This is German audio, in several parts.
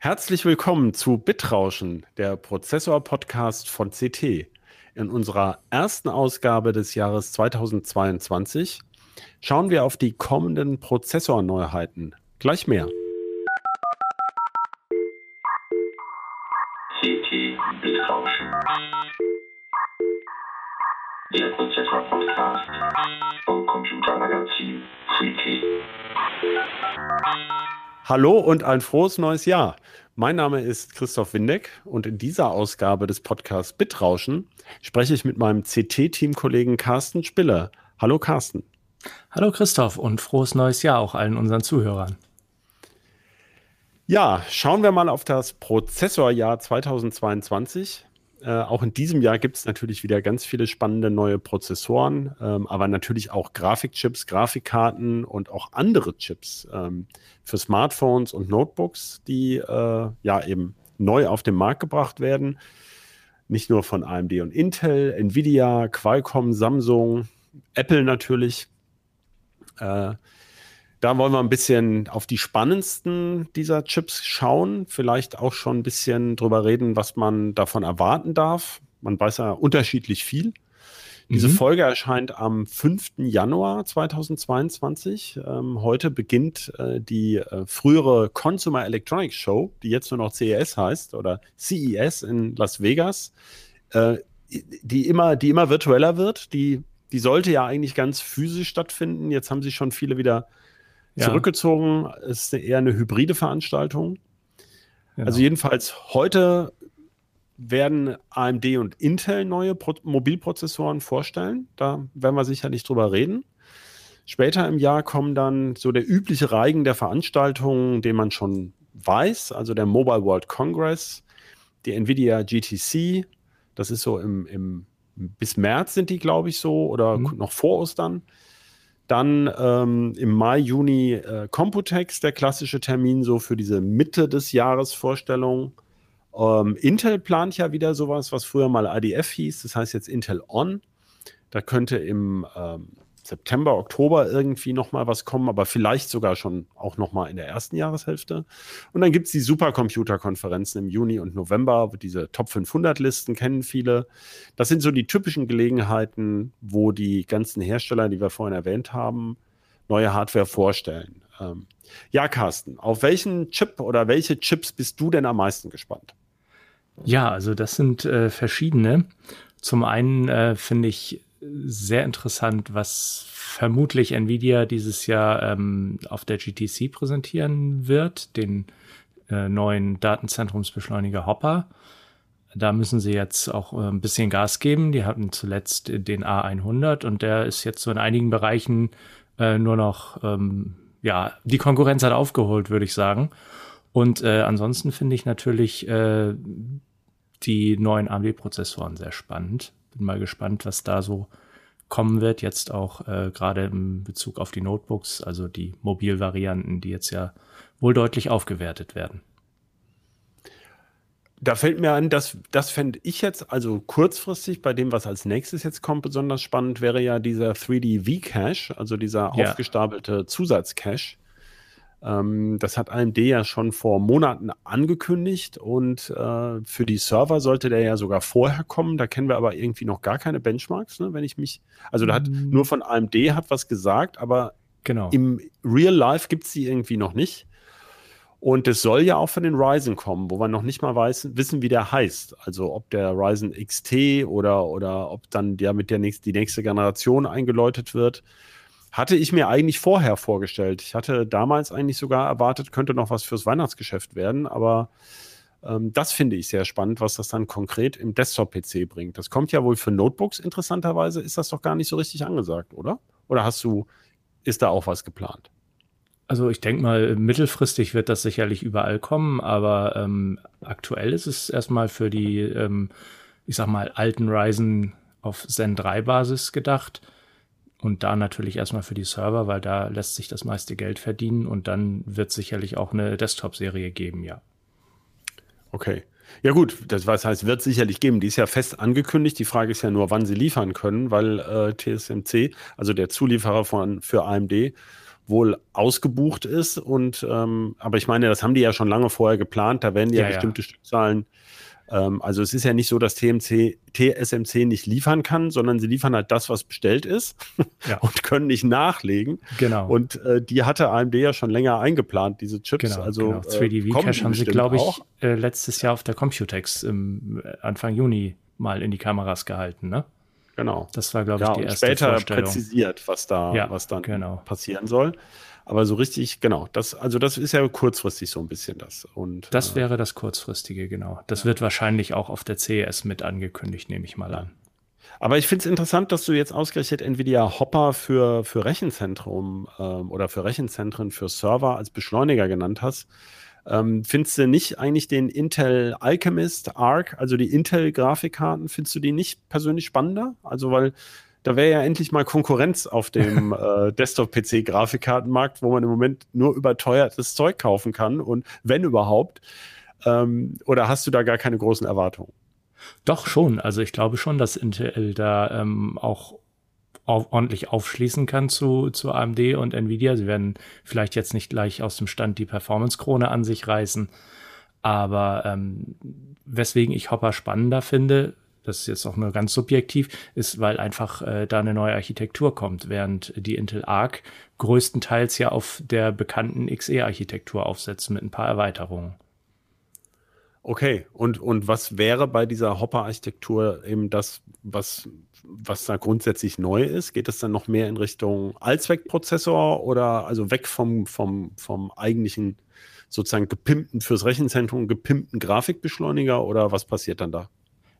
Herzlich willkommen zu Bitrauschen, der Prozessor-Podcast von CT. In unserer ersten Ausgabe des Jahres 2022 schauen wir auf die kommenden Prozessorneuheiten. Gleich mehr. CT Bitrauschen. Der Prozessor-Podcast vom Computermagazin CT. Hallo und ein frohes neues Jahr. Mein Name ist Christoph Windeck und in dieser Ausgabe des Podcasts Bitrauschen spreche ich mit meinem CT-Teamkollegen Carsten Spiller. Hallo Carsten. Hallo Christoph und frohes neues Jahr auch allen unseren Zuhörern. Ja, schauen wir mal auf das Prozessorjahr 2022. Äh, auch in diesem Jahr gibt es natürlich wieder ganz viele spannende neue Prozessoren, ähm, aber natürlich auch Grafikchips, Grafikkarten und auch andere Chips ähm, für Smartphones und Notebooks, die äh, ja eben neu auf den Markt gebracht werden. Nicht nur von AMD und Intel, Nvidia, Qualcomm, Samsung, Apple natürlich. Äh, da wollen wir ein bisschen auf die spannendsten dieser Chips schauen, vielleicht auch schon ein bisschen drüber reden, was man davon erwarten darf. Man weiß ja unterschiedlich viel. Diese mhm. Folge erscheint am 5. Januar 2022. Ähm, heute beginnt äh, die äh, frühere Consumer Electronics Show, die jetzt nur noch CES heißt oder CES in Las Vegas, äh, die, immer, die immer virtueller wird. Die, die sollte ja eigentlich ganz physisch stattfinden. Jetzt haben sich schon viele wieder ja. zurückgezogen. Es ist eher eine hybride Veranstaltung. Genau. Also jedenfalls heute werden AMD und Intel neue Pro Mobilprozessoren vorstellen. Da werden wir sicherlich drüber reden. Später im Jahr kommen dann so der übliche Reigen der Veranstaltungen, den man schon weiß, also der Mobile World Congress, die Nvidia GTC, das ist so im, im bis März sind die, glaube ich, so, oder mhm. noch vor Ostern. Dann ähm, im Mai, Juni äh, Computex, der klassische Termin so für diese Mitte des Jahres Vorstellung. Ähm, Intel plant ja wieder sowas, was früher mal IDF hieß, das heißt jetzt Intel On. Da könnte im ähm, September, Oktober irgendwie nochmal was kommen, aber vielleicht sogar schon auch nochmal in der ersten Jahreshälfte. Und dann gibt es die Supercomputer-Konferenzen im Juni und November. Diese Top 500-Listen kennen viele. Das sind so die typischen Gelegenheiten, wo die ganzen Hersteller, die wir vorhin erwähnt haben, neue Hardware vorstellen. Ähm, ja, Carsten, auf welchen Chip oder welche Chips bist du denn am meisten gespannt? Ja, also das sind äh, verschiedene. Zum einen äh, finde ich sehr interessant, was vermutlich Nvidia dieses Jahr ähm, auf der GTC präsentieren wird, den äh, neuen Datenzentrumsbeschleuniger Hopper. Da müssen sie jetzt auch äh, ein bisschen Gas geben. Die hatten zuletzt den A100 und der ist jetzt so in einigen Bereichen äh, nur noch, ähm, ja, die Konkurrenz hat aufgeholt, würde ich sagen. Und äh, ansonsten finde ich natürlich äh, die neuen AMD-Prozessoren sehr spannend bin mal gespannt, was da so kommen wird, jetzt auch äh, gerade im Bezug auf die Notebooks, also die Mobilvarianten, die jetzt ja wohl deutlich aufgewertet werden. Da fällt mir an, dass das fände ich jetzt, also kurzfristig bei dem, was als nächstes jetzt kommt, besonders spannend wäre ja dieser 3D V-Cache, also dieser ja. aufgestapelte Zusatzcache. Ähm, das hat AMD ja schon vor Monaten angekündigt und äh, für die Server sollte der ja sogar vorher kommen. Da kennen wir aber irgendwie noch gar keine Benchmarks, ne, wenn ich mich. Also da hat mhm. nur von AMD hat was gesagt, aber genau. im Real Life gibt es die irgendwie noch nicht. Und es soll ja auch von den Ryzen kommen, wo wir noch nicht mal weiß, wissen, wie der heißt. Also ob der Ryzen XT oder, oder ob dann der mit der nächst, die nächste Generation eingeläutet wird hatte ich mir eigentlich vorher vorgestellt. Ich hatte damals eigentlich sogar erwartet, könnte noch was fürs Weihnachtsgeschäft werden, aber ähm, das finde ich sehr spannend, was das dann konkret im Desktop-PC bringt. Das kommt ja wohl für Notebooks interessanterweise, ist das doch gar nicht so richtig angesagt, oder? Oder hast du, ist da auch was geplant? Also ich denke mal, mittelfristig wird das sicherlich überall kommen, aber ähm, aktuell ist es erstmal für die, ähm, ich sag mal, alten Ryzen auf Zen 3 Basis gedacht und da natürlich erstmal für die Server, weil da lässt sich das meiste Geld verdienen und dann wird sicherlich auch eine Desktop-Serie geben, ja. Okay. Ja gut, das was heißt, wird sicherlich geben. Die ist ja fest angekündigt. Die Frage ist ja nur, wann sie liefern können, weil äh, TSMC, also der Zulieferer von für AMD, wohl ausgebucht ist. Und ähm, aber ich meine, das haben die ja schon lange vorher geplant. Da werden die ja, ja bestimmte ja. Stückzahlen. Ähm, also es ist ja nicht so, dass TMC, TSMC nicht liefern kann, sondern sie liefern halt das, was bestellt ist ja. und können nicht nachlegen. Genau. Und äh, die hatte AMD ja schon länger eingeplant, diese Chips. Genau, also genau. 3D V-Cache haben sie, glaube ich, äh, letztes Jahr auf der Computex im äh, Anfang Juni mal in die Kameras gehalten, ne? Genau. Das war, glaube ich, ja, die erste später präzisiert, was da, ja, was dann genau. passieren soll. Aber so richtig, genau, das, also das ist ja kurzfristig so ein bisschen das. Und, das äh, wäre das kurzfristige, genau. Das ja. wird wahrscheinlich auch auf der CES mit angekündigt, nehme ich mal an. Aber ich finde es interessant, dass du jetzt ausgerechnet Nvidia Hopper für, für Rechenzentrum ähm, oder für Rechenzentren, für Server als Beschleuniger genannt hast. Ähm, findest du nicht eigentlich den Intel Alchemist Arc, also die Intel-Grafikkarten, findest du die nicht persönlich spannender? Also, weil da wäre ja endlich mal Konkurrenz auf dem äh, Desktop-PC-Grafikkartenmarkt, wo man im Moment nur überteuertes Zeug kaufen kann und wenn überhaupt. Ähm, oder hast du da gar keine großen Erwartungen? Doch schon. Also ich glaube schon, dass Intel da ähm, auch auf, ordentlich aufschließen kann zu, zu AMD und Nvidia. Sie werden vielleicht jetzt nicht gleich aus dem Stand die Performance-Krone an sich reißen. Aber ähm, weswegen ich Hopper spannender finde, das ist jetzt auch nur ganz subjektiv, ist, weil einfach äh, da eine neue Architektur kommt, während die Intel Arc größtenteils ja auf der bekannten XE-Architektur aufsetzt mit ein paar Erweiterungen. Okay, und, und was wäre bei dieser Hopper-Architektur eben das, was, was da grundsätzlich neu ist? Geht es dann noch mehr in Richtung Allzweckprozessor oder also weg vom, vom, vom eigentlichen sozusagen gepimpten fürs Rechenzentrum, gepimpten Grafikbeschleuniger oder was passiert dann da?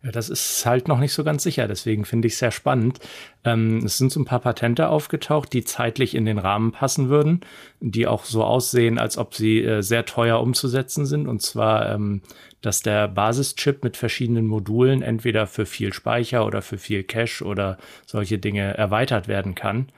Ja, das ist halt noch nicht so ganz sicher, deswegen finde ich es sehr spannend. Ähm, es sind so ein paar Patente aufgetaucht, die zeitlich in den Rahmen passen würden, die auch so aussehen, als ob sie äh, sehr teuer umzusetzen sind. Und zwar, ähm, dass der Basischip mit verschiedenen Modulen entweder für viel Speicher oder für viel Cache oder solche Dinge erweitert werden kann.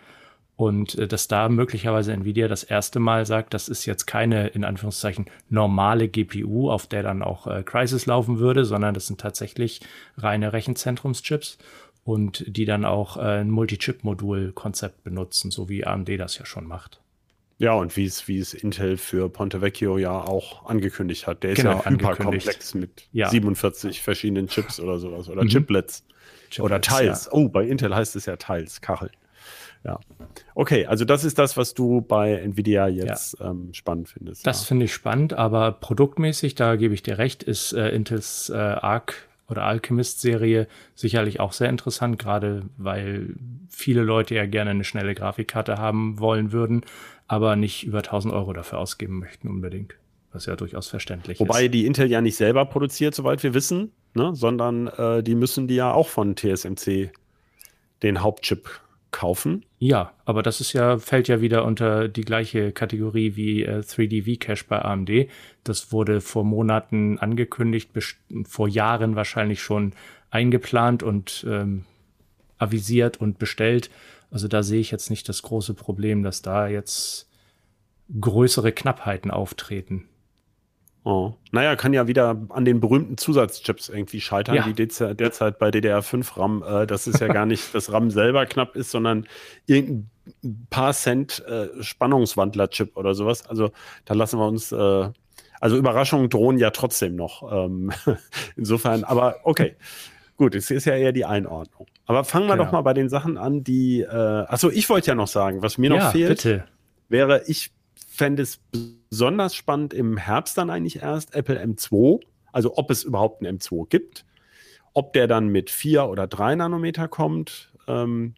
Und äh, dass da möglicherweise Nvidia das erste Mal sagt, das ist jetzt keine, in Anführungszeichen, normale GPU, auf der dann auch äh, Crisis laufen würde, sondern das sind tatsächlich reine Rechenzentrumschips und die dann auch äh, ein Multi-Chip-Modul-Konzept benutzen, so wie AMD das ja schon macht. Ja, und wie es, wie es Intel für Ponte Vecchio ja auch angekündigt hat. Der ist genau, ja hyperkomplex mit ja. 47 verschiedenen Chips oder sowas. Oder mhm. Chiplets. Chiplets. Oder Teils. Ja. Oh, bei Intel heißt es ja Teils, Kachel. Ja. Okay, also das ist das, was du bei Nvidia jetzt ja. ähm, spannend findest. Das ja. finde ich spannend, aber produktmäßig, da gebe ich dir recht, ist äh, Intels äh, Arc oder Alchemist-Serie sicherlich auch sehr interessant, gerade weil viele Leute ja gerne eine schnelle Grafikkarte haben wollen würden, aber nicht über 1000 Euro dafür ausgeben möchten unbedingt. Was ja durchaus verständlich Wobei ist. Wobei die Intel ja nicht selber produziert, soweit wir wissen, ne? sondern äh, die müssen die ja auch von TSMC den Hauptchip kaufen. Ja, aber das ist ja, fällt ja wieder unter die gleiche Kategorie wie äh, 3D V-Cache bei AMD. Das wurde vor Monaten angekündigt, vor Jahren wahrscheinlich schon eingeplant und ähm, avisiert und bestellt. Also da sehe ich jetzt nicht das große Problem, dass da jetzt größere Knappheiten auftreten. Oh. Naja, kann ja wieder an den berühmten Zusatzchips irgendwie scheitern, ja. die derzeit bei DDR5 RAM, äh, dass es ja gar nicht das RAM selber knapp ist, sondern irgendein paar Cent äh, Spannungswandler-Chip oder sowas. Also da lassen wir uns, äh, also Überraschungen drohen ja trotzdem noch. Ähm, insofern, aber okay. Gut, es ist ja eher die Einordnung. Aber fangen wir genau. doch mal bei den Sachen an, die, äh, achso, ich wollte ja noch sagen, was mir noch ja, fehlt, bitte. wäre, ich fände es besonders spannend im Herbst dann eigentlich erst Apple M2, also ob es überhaupt einen M2 gibt, ob der dann mit 4 oder 3 Nanometer kommt ähm,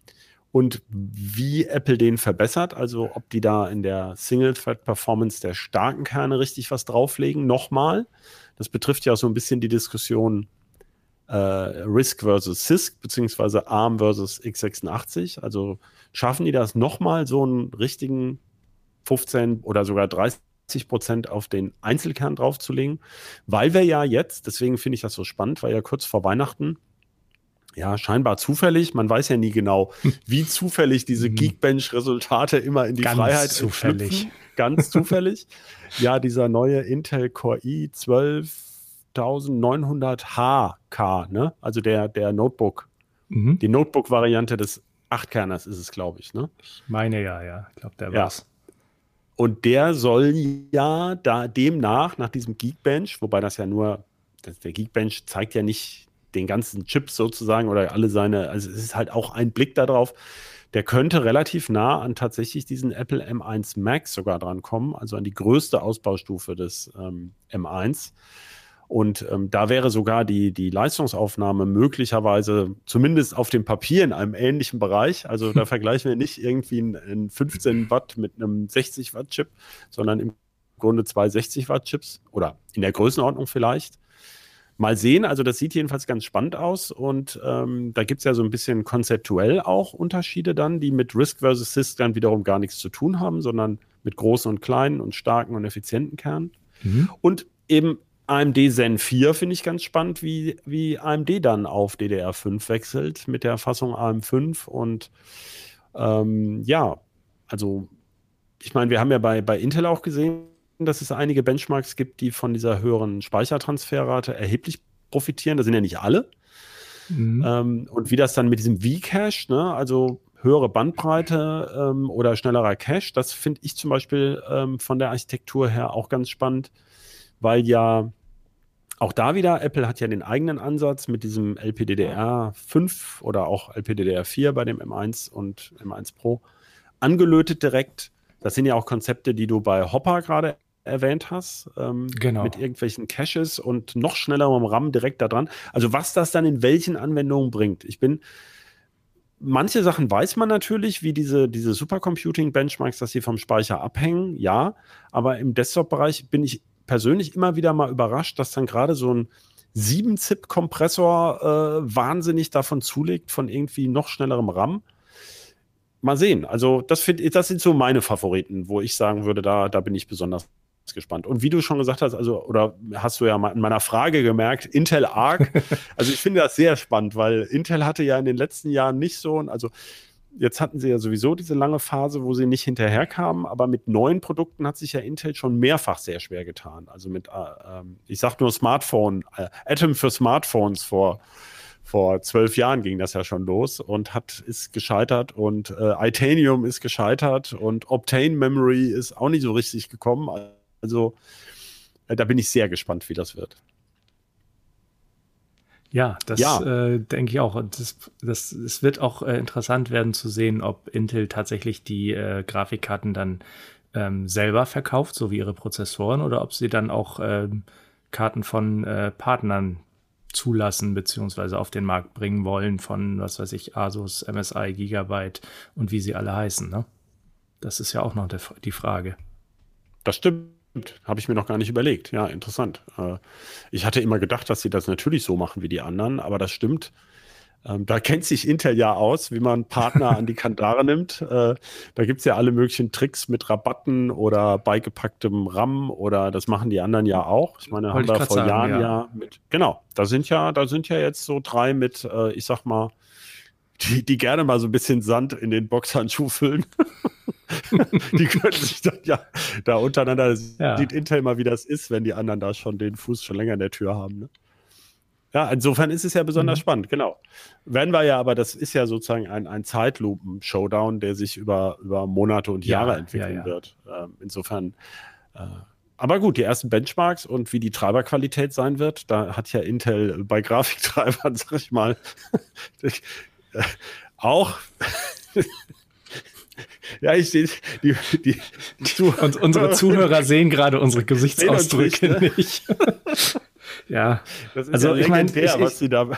und wie Apple den verbessert, also ob die da in der Single-Thread-Performance der starken Kerne richtig was drauflegen, nochmal. Das betrifft ja auch so ein bisschen die Diskussion äh, RISC versus CISC, beziehungsweise ARM versus x86. Also schaffen die das nochmal, so einen richtigen 15 oder sogar 30 Prozent auf den Einzelkern draufzulegen, weil wir ja jetzt, deswegen finde ich das so spannend, weil ja kurz vor Weihnachten ja, scheinbar zufällig. Man weiß ja nie genau, wie zufällig diese mhm. Geekbench-Resultate immer in die Ganz Freiheit zufällig. Ganz zufällig. ja, dieser neue Intel Core i 12900HK, ne? Also der, der Notebook. Mhm. Die Notebook-Variante des Achtkerners ist es, glaube ich, ne? Ich meine ja, ja. Ich glaube, der ja. Und der soll ja da demnach, nach diesem Geekbench, wobei das ja nur, das, der Geekbench zeigt ja nicht den ganzen Chip sozusagen oder alle seine, also es ist halt auch ein Blick darauf, der könnte relativ nah an tatsächlich diesen Apple M1 Max sogar dran kommen, also an die größte Ausbaustufe des ähm, M1. Und ähm, da wäre sogar die, die Leistungsaufnahme möglicherweise zumindest auf dem Papier in einem ähnlichen Bereich. Also da vergleichen wir nicht irgendwie einen 15 Watt mit einem 60 Watt Chip, sondern im Grunde zwei 60 Watt Chips oder in der Größenordnung vielleicht. Mal sehen, also das sieht jedenfalls ganz spannend aus und ähm, da gibt es ja so ein bisschen konzeptuell auch Unterschiede dann, die mit Risk versus CISC dann wiederum gar nichts zu tun haben, sondern mit großen und kleinen und starken und effizienten Kernen. Mhm. Und eben AMD Zen 4 finde ich ganz spannend, wie, wie AMD dann auf DDR5 wechselt mit der Fassung AM5. Und ähm, ja, also ich meine, wir haben ja bei, bei Intel auch gesehen, dass es einige Benchmarks gibt, die von dieser höheren Speichertransferrate erheblich profitieren. Das sind ja nicht alle. Mhm. Ähm, und wie das dann mit diesem V-Cache, ne, also höhere Bandbreite ähm, oder schnellerer Cache, das finde ich zum Beispiel ähm, von der Architektur her auch ganz spannend weil ja auch da wieder, Apple hat ja den eigenen Ansatz mit diesem LPDDR5 oder auch LPDDR4 bei dem M1 und M1 Pro angelötet direkt. Das sind ja auch Konzepte, die du bei Hopper gerade erwähnt hast, ähm, genau. mit irgendwelchen Caches und noch schnellerem RAM direkt da dran. Also was das dann in welchen Anwendungen bringt. Ich bin, manche Sachen weiß man natürlich, wie diese, diese Supercomputing-Benchmarks, dass sie vom Speicher abhängen, ja, aber im Desktop-Bereich bin ich persönlich immer wieder mal überrascht, dass dann gerade so ein 7-Zip-Kompressor äh, wahnsinnig davon zulegt, von irgendwie noch schnellerem RAM. Mal sehen. Also, das, find, das sind so meine Favoriten, wo ich sagen würde, da, da bin ich besonders gespannt. Und wie du schon gesagt hast, also, oder hast du ja in meiner Frage gemerkt, Intel Arc. also, ich finde das sehr spannend, weil Intel hatte ja in den letzten Jahren nicht so, also, jetzt hatten sie ja sowieso diese lange Phase, wo sie nicht hinterherkamen, aber mit neuen Produkten hat sich ja Intel schon mehrfach sehr schwer getan. Also mit, äh, äh, ich sag nur Smartphone, äh, Atom für Smartphones vor vor zwölf Jahren ging das ja schon los und hat ist gescheitert und äh, Itanium ist gescheitert und Obtain Memory ist auch nicht so richtig gekommen. Also äh, da bin ich sehr gespannt, wie das wird. Ja, das ja. Äh, denke ich auch. Und das, das, es wird auch äh, interessant werden zu sehen, ob Intel tatsächlich die äh, Grafikkarten dann ähm, selber verkauft, so wie ihre Prozessoren, oder ob sie dann auch ähm, Karten von äh, Partnern zulassen beziehungsweise auf den Markt bringen wollen von, was weiß ich, Asus, MSI, Gigabyte und wie sie alle heißen. Ne? Das ist ja auch noch der, die Frage. Das stimmt. Habe ich mir noch gar nicht überlegt. Ja, interessant. Äh, ich hatte immer gedacht, dass sie das natürlich so machen wie die anderen, aber das stimmt. Ähm, da kennt sich Intel ja aus, wie man Partner an die Kandare nimmt. Äh, da gibt es ja alle möglichen Tricks mit Rabatten oder beigepacktem RAM oder das machen die anderen ja auch. Ich meine, Wollte haben wir vor sagen, Jahren ja. ja. mit. Genau, da sind ja, da sind ja jetzt so drei mit, äh, ich sag mal, die, die gerne mal so ein bisschen Sand in den Boxhandschuh füllen. die können sich dann ja da untereinander, ja. sieht Intel mal, wie das ist, wenn die anderen da schon den Fuß schon länger in der Tür haben. Ne? Ja, insofern ist es ja besonders mhm. spannend, genau. Werden wir ja, aber das ist ja sozusagen ein, ein Zeitlupen-Showdown, der sich über, über Monate und Jahre ja, entwickeln ja, wird. Ähm, insofern, äh, aber gut, die ersten Benchmarks und wie die Treiberqualität sein wird, da hat ja Intel bei Grafiktreibern, sag ich mal, auch ja, ich sehe die, die, die Und unsere Zuhörer sehen gerade unsere Gesichtsausdrücke nicht. Ne? nicht. ja, also ja ich meine, was sie da.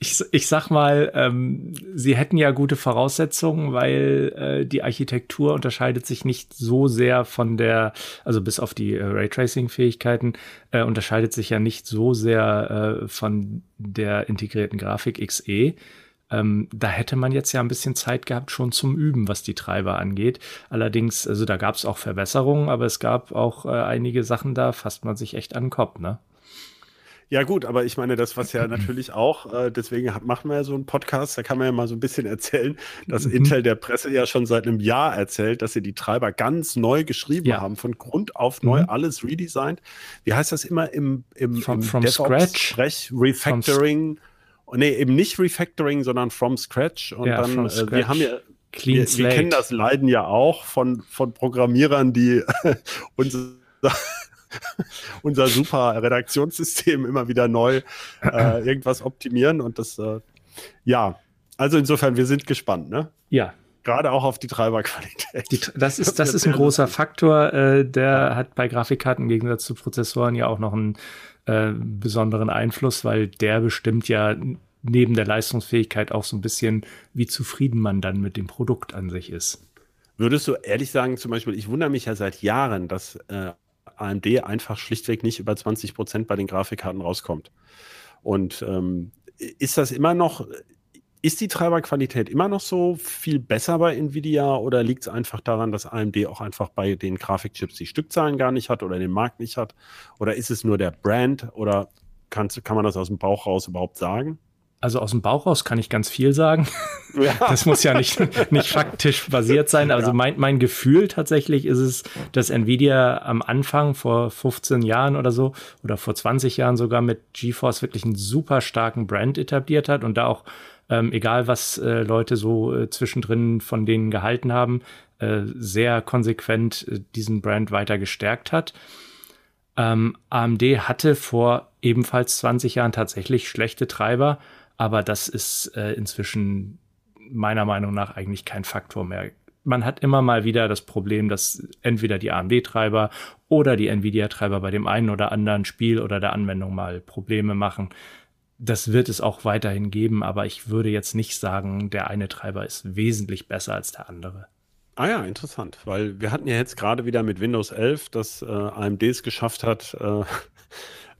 Ich, ich sag mal, ähm, sie hätten ja gute Voraussetzungen, weil äh, die Architektur unterscheidet sich nicht so sehr von der, also bis auf die äh, Raytracing-Fähigkeiten, äh, unterscheidet sich ja nicht so sehr äh, von der integrierten Grafik XE. Ähm, da hätte man jetzt ja ein bisschen Zeit gehabt schon zum Üben, was die Treiber angeht. Allerdings, also da gab es auch Verbesserungen, aber es gab auch äh, einige Sachen, da fasst man sich echt an den Kopf, ne? Ja gut, aber ich meine, das was ja natürlich auch, äh, deswegen hat, machen wir ja so einen Podcast, da kann man ja mal so ein bisschen erzählen, dass mhm. Intel der Presse ja schon seit einem Jahr erzählt, dass sie die Treiber ganz neu geschrieben ja. haben, von Grund auf neu, mhm. alles redesigned. Wie heißt das immer im, im, from, im from DevOps-Sprech? Refactoring. From nee, eben nicht Refactoring, sondern from scratch. Und ja, dann, äh, wir haben ja, Clean wir, Slate. Wir kennen das Leiden ja auch von, von Programmierern, die unser, unser super Redaktionssystem immer wieder neu äh, irgendwas optimieren und das, äh, ja, also insofern, wir sind gespannt, ne? Ja, gerade auch auf die Treiberqualität. Die, das ist, das ist ein großer Faktor. Äh, der hat bei Grafikkarten im Gegensatz zu Prozessoren ja auch noch einen äh, besonderen Einfluss, weil der bestimmt ja neben der Leistungsfähigkeit auch so ein bisschen, wie zufrieden man dann mit dem Produkt an sich ist. Würdest du ehrlich sagen, zum Beispiel, ich wundere mich ja seit Jahren, dass äh, AMD einfach schlichtweg nicht über 20 Prozent bei den Grafikkarten rauskommt. Und ähm, ist das immer noch, ist die Treiberqualität immer noch so viel besser bei Nvidia oder liegt es einfach daran, dass AMD auch einfach bei den Grafikchips die Stückzahlen gar nicht hat oder den Markt nicht hat? Oder ist es nur der Brand oder kannst, kann man das aus dem Bauch raus überhaupt sagen? Also aus dem Bauch raus kann ich ganz viel sagen. Ja. Das muss ja nicht, nicht faktisch basiert sein. Also mein, mein Gefühl tatsächlich ist es, dass Nvidia am Anfang vor 15 Jahren oder so oder vor 20 Jahren sogar mit GeForce wirklich einen super starken Brand etabliert hat und da auch ähm, egal was äh, Leute so äh, zwischendrin von denen gehalten haben, äh, sehr konsequent äh, diesen Brand weiter gestärkt hat. Ähm, AMD hatte vor ebenfalls 20 Jahren tatsächlich schlechte Treiber, aber das ist äh, inzwischen meiner Meinung nach eigentlich kein Faktor mehr. Man hat immer mal wieder das Problem, dass entweder die AMD-Treiber oder die Nvidia-Treiber bei dem einen oder anderen Spiel oder der Anwendung mal Probleme machen das wird es auch weiterhin geben, aber ich würde jetzt nicht sagen, der eine Treiber ist wesentlich besser als der andere. Ah ja, interessant, weil wir hatten ja jetzt gerade wieder mit Windows 11, dass äh, AMD es geschafft hat. Äh,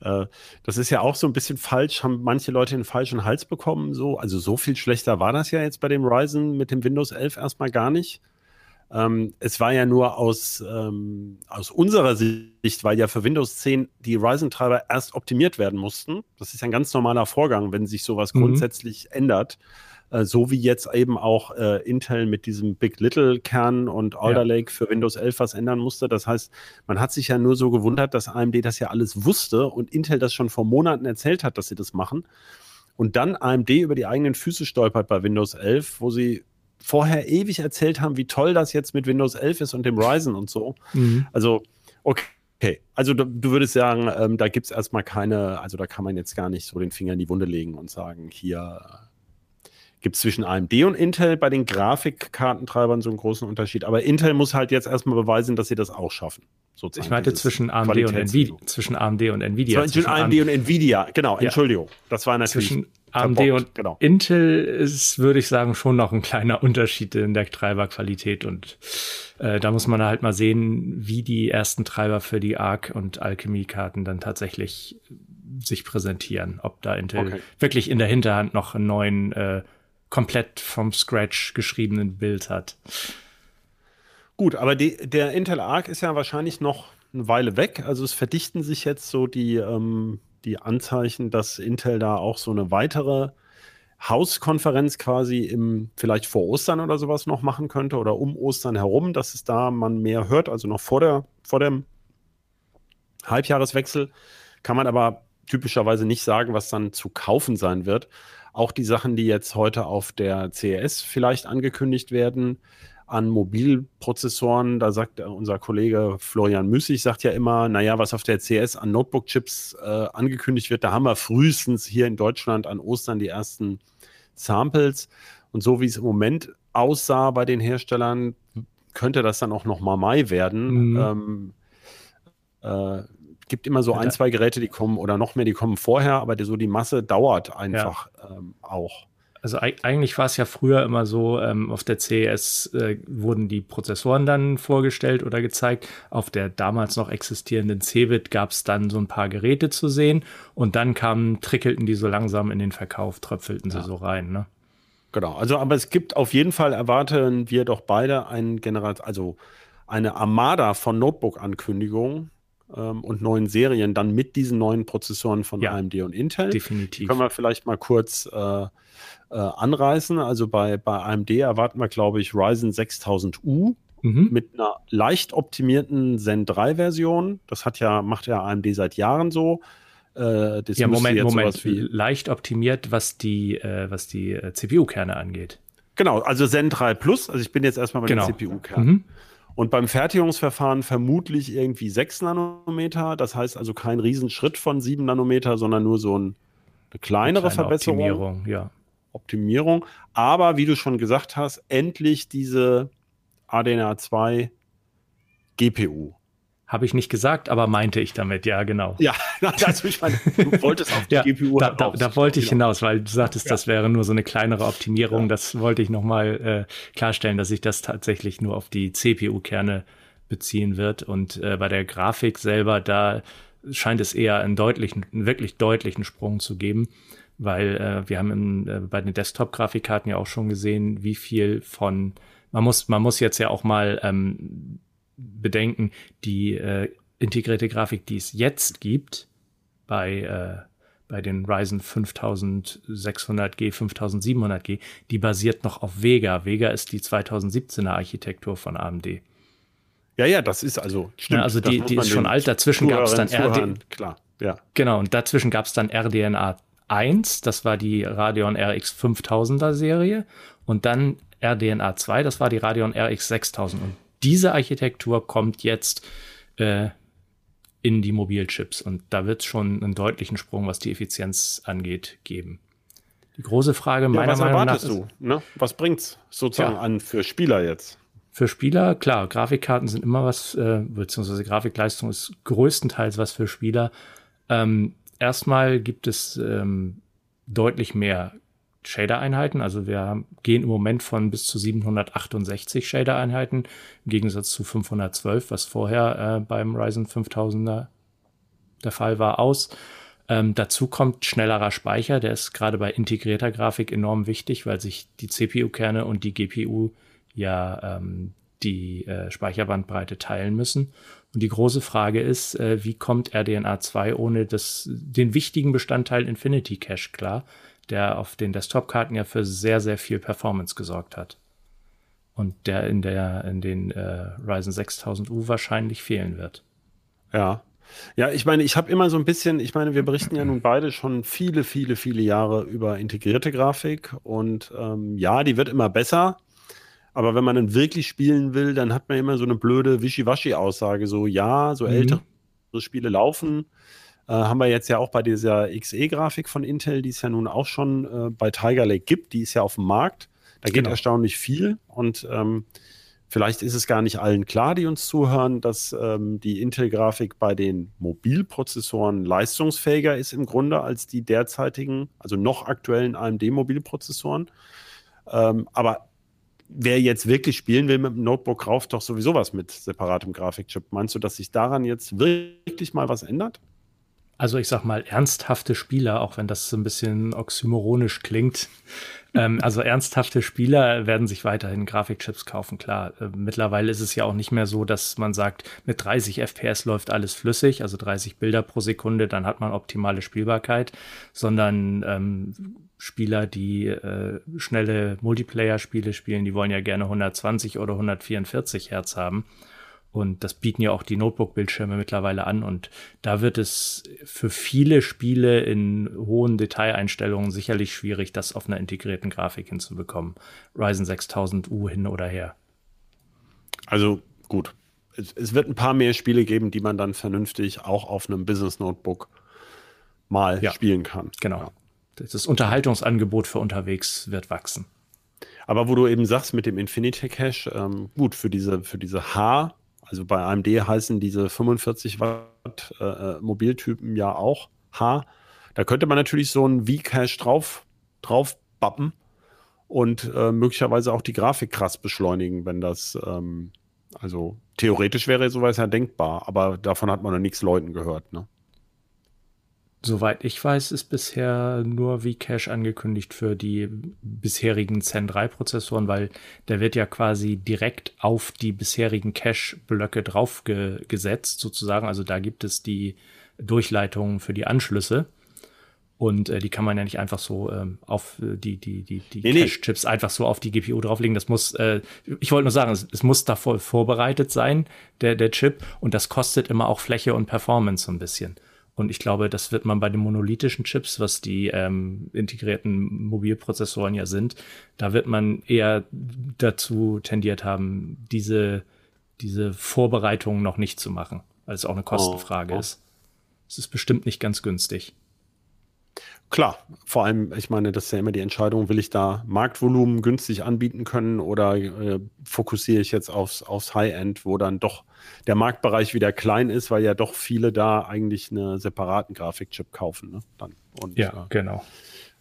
äh, das ist ja auch so ein bisschen falsch, haben manche Leute den falschen Hals bekommen. So, also so viel schlechter war das ja jetzt bei dem Ryzen mit dem Windows 11 erstmal gar nicht. Ähm, es war ja nur aus, ähm, aus unserer Sicht, weil ja für Windows 10 die Ryzen-Treiber erst optimiert werden mussten. Das ist ein ganz normaler Vorgang, wenn sich sowas mhm. grundsätzlich ändert. Äh, so wie jetzt eben auch äh, Intel mit diesem Big Little Kern und Alder ja. Lake für Windows 11 was ändern musste. Das heißt, man hat sich ja nur so gewundert, dass AMD das ja alles wusste und Intel das schon vor Monaten erzählt hat, dass sie das machen. Und dann AMD über die eigenen Füße stolpert bei Windows 11, wo sie vorher ewig erzählt haben, wie toll das jetzt mit Windows 11 ist und dem Ryzen und so. Mhm. Also, okay. Also du, du würdest sagen, ähm, da gibt es erstmal keine, also da kann man jetzt gar nicht so den Finger in die Wunde legen und sagen, hier gibt es zwischen AMD und Intel bei den Grafikkartentreibern so einen großen Unterschied. Aber Intel muss halt jetzt erstmal beweisen, dass sie das auch schaffen. Sozusagen ich meinte zwischen AMD und Nvidia. Zwischen AMD und Nvidia. Zwischen, AMD und Nvidia, genau, ja. Entschuldigung. Das war natürlich. Zwischen AMD und genau. Intel ist, würde ich sagen, schon noch ein kleiner Unterschied in der Treiberqualität. Und äh, da muss man halt mal sehen, wie die ersten Treiber für die ARC und Alchemy-Karten dann tatsächlich sich präsentieren. Ob da Intel okay. wirklich in der Hinterhand noch einen neuen, äh, komplett vom Scratch geschriebenen Bild hat. Gut, aber die, der Intel Arc ist ja wahrscheinlich noch eine Weile weg. Also es verdichten sich jetzt so die ähm, die Anzeichen, dass Intel da auch so eine weitere Hauskonferenz quasi im, vielleicht vor Ostern oder sowas noch machen könnte oder um Ostern herum, dass es da man mehr hört, also noch vor, der, vor dem Halbjahreswechsel. Kann man aber typischerweise nicht sagen, was dann zu kaufen sein wird. Auch die Sachen, die jetzt heute auf der CES vielleicht angekündigt werden, an Mobilprozessoren, da sagt unser Kollege Florian Müssig, sagt ja immer, naja, was auf der CS an Notebook-Chips äh, angekündigt wird, da haben wir frühestens hier in Deutschland an Ostern die ersten Samples. Und so wie es im Moment aussah bei den Herstellern, könnte das dann auch noch mal Mai werden. Mhm. Ähm, äh, gibt immer so ein, zwei Geräte, die kommen oder noch mehr, die kommen vorher, aber die, so die Masse dauert einfach ja. ähm, auch. Also eigentlich war es ja früher immer so, ähm, auf der CES äh, wurden die Prozessoren dann vorgestellt oder gezeigt. Auf der damals noch existierenden Cebit gab es dann so ein paar Geräte zu sehen und dann kamen, trickelten die so langsam in den Verkauf, tröpfelten sie ja. so rein. Ne? Genau, also aber es gibt auf jeden Fall, erwarten wir doch beide ein Generat, also eine Armada von Notebook-Ankündigungen ähm, und neuen Serien dann mit diesen neuen Prozessoren von ja, AMD und Intel. Definitiv. Die können wir vielleicht mal kurz äh, äh, anreißen. Also bei, bei AMD erwarten wir, glaube ich, Ryzen 6000U mhm. mit einer leicht optimierten Zen 3 Version. Das hat ja, macht ja AMD seit Jahren so. Äh, ja, Moment, Moment. Leicht optimiert, was die, äh, was die äh, CPU-Kerne angeht. Genau, also Zen 3 Plus, also ich bin jetzt erstmal bei genau. dem CPU-Kern. Mhm. Und beim Fertigungsverfahren vermutlich irgendwie 6 Nanometer. Das heißt also kein Riesenschritt von 7 Nanometer, sondern nur so ein, eine kleinere eine Verbesserung. Optimierung, ja. Optimierung. Aber wie du schon gesagt hast, endlich diese ADNA 2 GPU. Habe ich nicht gesagt, aber meinte ich damit, ja, genau. Ja, also ich meine, du wolltest auf die ja, GPU da, da, da, wollte ich genau. hinaus, weil du sagtest, ja. das wäre nur so eine kleinere Optimierung. Ja. Das wollte ich nochmal äh, klarstellen, dass sich das tatsächlich nur auf die CPU-Kerne beziehen wird. Und äh, bei der Grafik selber, da scheint es eher einen deutlichen, einen wirklich deutlichen Sprung zu geben, weil äh, wir haben im, äh, bei den Desktop-Grafikkarten ja auch schon gesehen, wie viel von man muss, man muss jetzt ja auch mal ähm, bedenken, die äh, integrierte Grafik, die es jetzt gibt, bei, äh, bei den Ryzen 5600G, 5700G, die basiert noch auf Vega. Vega ist die 2017er Architektur von AMD. Ja, ja, das ist also stimmt. Ja, also die, die ist schon alt. Dazwischen gab es dann RDNA. Klar, ja. Genau, und dazwischen gab es dann RDNA 1, das war die Radeon RX 5000er Serie. Und dann RDNA 2, das war die Radeon RX 6000. Und diese Architektur kommt jetzt äh, in die Mobilchips. Und da wird es schon einen deutlichen Sprung, was die Effizienz angeht, geben. Die große Frage meiner ja, Meinung nach. Ist, du? Ne? Was bringt's sozusagen ja. an für Spieler jetzt? Für Spieler, klar, Grafikkarten sind immer was, äh, beziehungsweise Grafikleistung ist größtenteils was für Spieler. Ähm, erstmal gibt es ähm, deutlich mehr Shader-Einheiten. Also wir gehen im Moment von bis zu 768 Shader-Einheiten im Gegensatz zu 512, was vorher äh, beim Ryzen 5000er der Fall war, aus. Ähm, dazu kommt schnellerer Speicher, der ist gerade bei integrierter Grafik enorm wichtig, weil sich die CPU-Kerne und die GPU ja ähm, die äh, Speicherbandbreite teilen müssen. Und die große Frage ist, äh, wie kommt RDNA 2 ohne das, den wichtigen Bestandteil Infinity Cache klar? Der auf den Desktop-Karten ja für sehr, sehr viel Performance gesorgt hat. Und der in der, in den äh, Ryzen 6000U wahrscheinlich fehlen wird. Ja. Ja, ich meine, ich habe immer so ein bisschen, ich meine, wir berichten ja nun beide schon viele, viele, viele Jahre über integrierte Grafik und ähm, ja, die wird immer besser. Aber wenn man dann wirklich spielen will, dann hat man immer so eine blöde Wischiwaschi-Aussage, so ja, so mhm. ältere Spiele laufen, äh, haben wir jetzt ja auch bei dieser XE-Grafik von Intel, die es ja nun auch schon äh, bei Tiger Lake gibt, die ist ja auf dem Markt. Da geht genau. erstaunlich viel und ähm, vielleicht ist es gar nicht allen klar, die uns zuhören, dass ähm, die Intel-Grafik bei den Mobilprozessoren leistungsfähiger ist im Grunde als die derzeitigen, also noch aktuellen AMD-Mobilprozessoren. Ähm, aber wer jetzt wirklich spielen will mit dem Notebook, kauft doch sowieso was mit separatem Grafikchip. Meinst du, dass sich daran jetzt wirklich mal was ändert? Also ich sag mal, ernsthafte Spieler, auch wenn das so ein bisschen oxymoronisch klingt. ähm, also ernsthafte Spieler werden sich weiterhin Grafikchips kaufen, klar. Äh, mittlerweile ist es ja auch nicht mehr so, dass man sagt, mit 30 FPS läuft alles flüssig, also 30 Bilder pro Sekunde, dann hat man optimale Spielbarkeit, sondern ähm, Spieler, die äh, schnelle Multiplayer-Spiele spielen, die wollen ja gerne 120 oder 144 Hertz haben. Und das bieten ja auch die Notebook-Bildschirme mittlerweile an. Und da wird es für viele Spiele in hohen Detaileinstellungen sicherlich schwierig, das auf einer integrierten Grafik hinzubekommen. Ryzen 6000U hin oder her. Also gut. Es, es wird ein paar mehr Spiele geben, die man dann vernünftig auch auf einem Business-Notebook mal ja, spielen kann. Genau. Ja. Das Unterhaltungsangebot für unterwegs wird wachsen. Aber wo du eben sagst mit dem Infinity Cache, ähm, gut, für diese, für diese H- also bei AMD heißen diese 45 Watt äh, äh, Mobiltypen ja auch H. Da könnte man natürlich so ein V-Cache drauf, drauf bappen und äh, möglicherweise auch die Grafik krass beschleunigen, wenn das, ähm, also theoretisch wäre sowas ja denkbar, aber davon hat man noch nichts Leuten gehört, ne? Soweit ich weiß, ist bisher nur Vcache angekündigt für die bisherigen Zen 3 Prozessoren, weil der wird ja quasi direkt auf die bisherigen Cache-Blöcke draufgesetzt, sozusagen. Also da gibt es die Durchleitungen für die Anschlüsse. Und äh, die kann man ja nicht einfach so ähm, auf äh, die, die, die, die nee, Cache-Chips einfach so auf die GPU drauflegen. Das muss, äh, ich wollte nur sagen, es, es muss davor vorbereitet sein, der, der Chip. Und das kostet immer auch Fläche und Performance so ein bisschen. Und ich glaube, das wird man bei den monolithischen Chips, was die ähm, integrierten Mobilprozessoren ja sind, da wird man eher dazu tendiert haben, diese, diese Vorbereitungen noch nicht zu machen, weil es auch eine Kostenfrage oh, oh. ist. Es ist bestimmt nicht ganz günstig. Klar, vor allem, ich meine, das ist ja immer die Entscheidung, will ich da Marktvolumen günstig anbieten können oder äh, fokussiere ich jetzt aufs, aufs High-End, wo dann doch der Marktbereich wieder klein ist, weil ja doch viele da eigentlich einen separaten Grafikchip kaufen. Ne? Dann. Und, ja, äh, genau.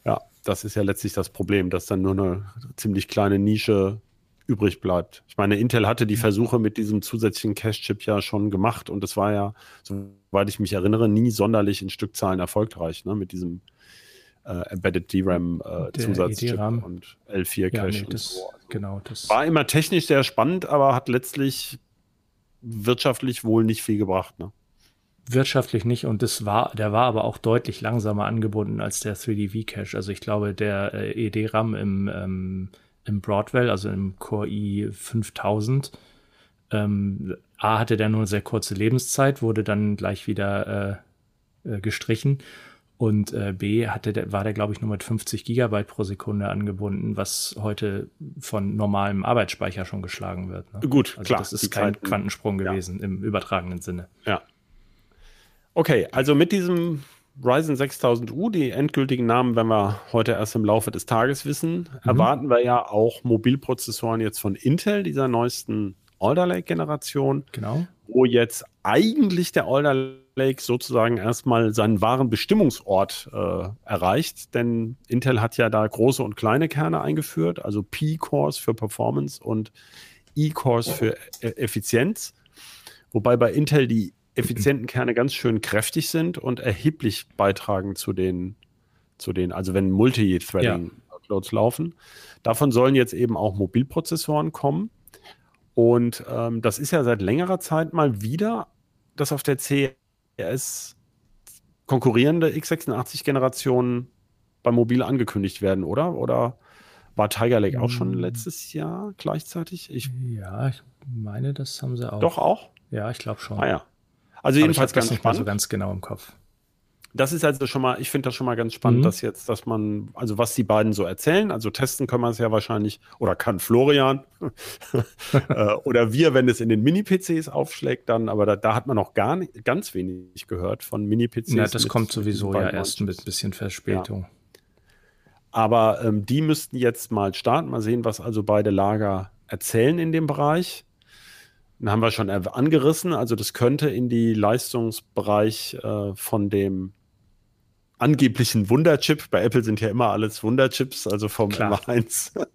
Ja, das ist ja letztlich das Problem, dass dann nur eine ziemlich kleine Nische übrig bleibt. Ich meine, Intel hatte die. Versuche mit diesem zusätzlichen Cache-Chip ja schon gemacht und es war ja, soweit ich mich erinnere, nie sonderlich in Stückzahlen erfolgreich, ne, mit diesem äh, Embedded DRAM äh, Zusatzchip und L4 Cache. Ja, nee, das, so. also genau, das war immer technisch sehr spannend, aber hat letztlich wirtschaftlich wohl nicht viel gebracht. Ne? Wirtschaftlich nicht und das war, der war aber auch deutlich langsamer angebunden als der 3D V-Cache. Also ich glaube, der äh, ED-RAM im, ähm, im Broadwell, also im Core i 5000, ähm, A hatte der nur eine sehr kurze Lebenszeit, wurde dann gleich wieder äh, äh, gestrichen und äh, B hatte der, war der, glaube ich, nur mit 50 Gigabyte pro Sekunde angebunden, was heute von normalem Arbeitsspeicher schon geschlagen wird. Ne? Gut, also klar. Das ist kein Zeiten, Quantensprung gewesen ja. im übertragenen Sinne. Ja. Okay, also mit diesem Ryzen 6000U, die endgültigen Namen werden wir heute erst im Laufe des Tages wissen, mhm. erwarten wir ja auch Mobilprozessoren jetzt von Intel, dieser neuesten Alder Lake Generation. Genau. Wo jetzt eigentlich der Alder Lake sozusagen erstmal seinen wahren Bestimmungsort äh, erreicht, denn Intel hat ja da große und kleine Kerne eingeführt, also P-Cores für Performance und E-Cores für e Effizienz, wobei bei Intel die effizienten Kerne ganz schön kräftig sind und erheblich beitragen zu den, zu den also wenn Multithreading-Workloads ja. laufen. Davon sollen jetzt eben auch Mobilprozessoren kommen. Und ähm, das ist ja seit längerer Zeit mal wieder, dass auf der CRS konkurrierende x86-Generationen beim Mobil angekündigt werden, oder? Oder war Tiger Lake auch schon hm. letztes Jahr gleichzeitig? Ich ja, ich meine, das haben sie auch. Doch auch? Ja, ich glaube schon. Ah ja. Also jedenfalls ganz spannend. so ganz genau im Kopf das ist also schon mal, ich finde das schon mal ganz spannend, mhm. dass jetzt, dass man, also was die beiden so erzählen, also testen können wir es ja wahrscheinlich, oder kann Florian äh, oder wir, wenn es in den Mini-PCs aufschlägt, dann, aber da, da, hat man noch gar nicht, ganz wenig gehört von Mini-PCs. Ja, das kommt sowieso ja erst mit bisschen Verspätung. Ja. Aber ähm, die müssten jetzt mal starten, mal sehen, was also beide Lager erzählen in dem Bereich. Haben wir schon angerissen, also das könnte in die Leistungsbereich äh, von dem angeblichen Wunderchip. Bei Apple sind ja immer alles Wunderchips, also vom Klar. M1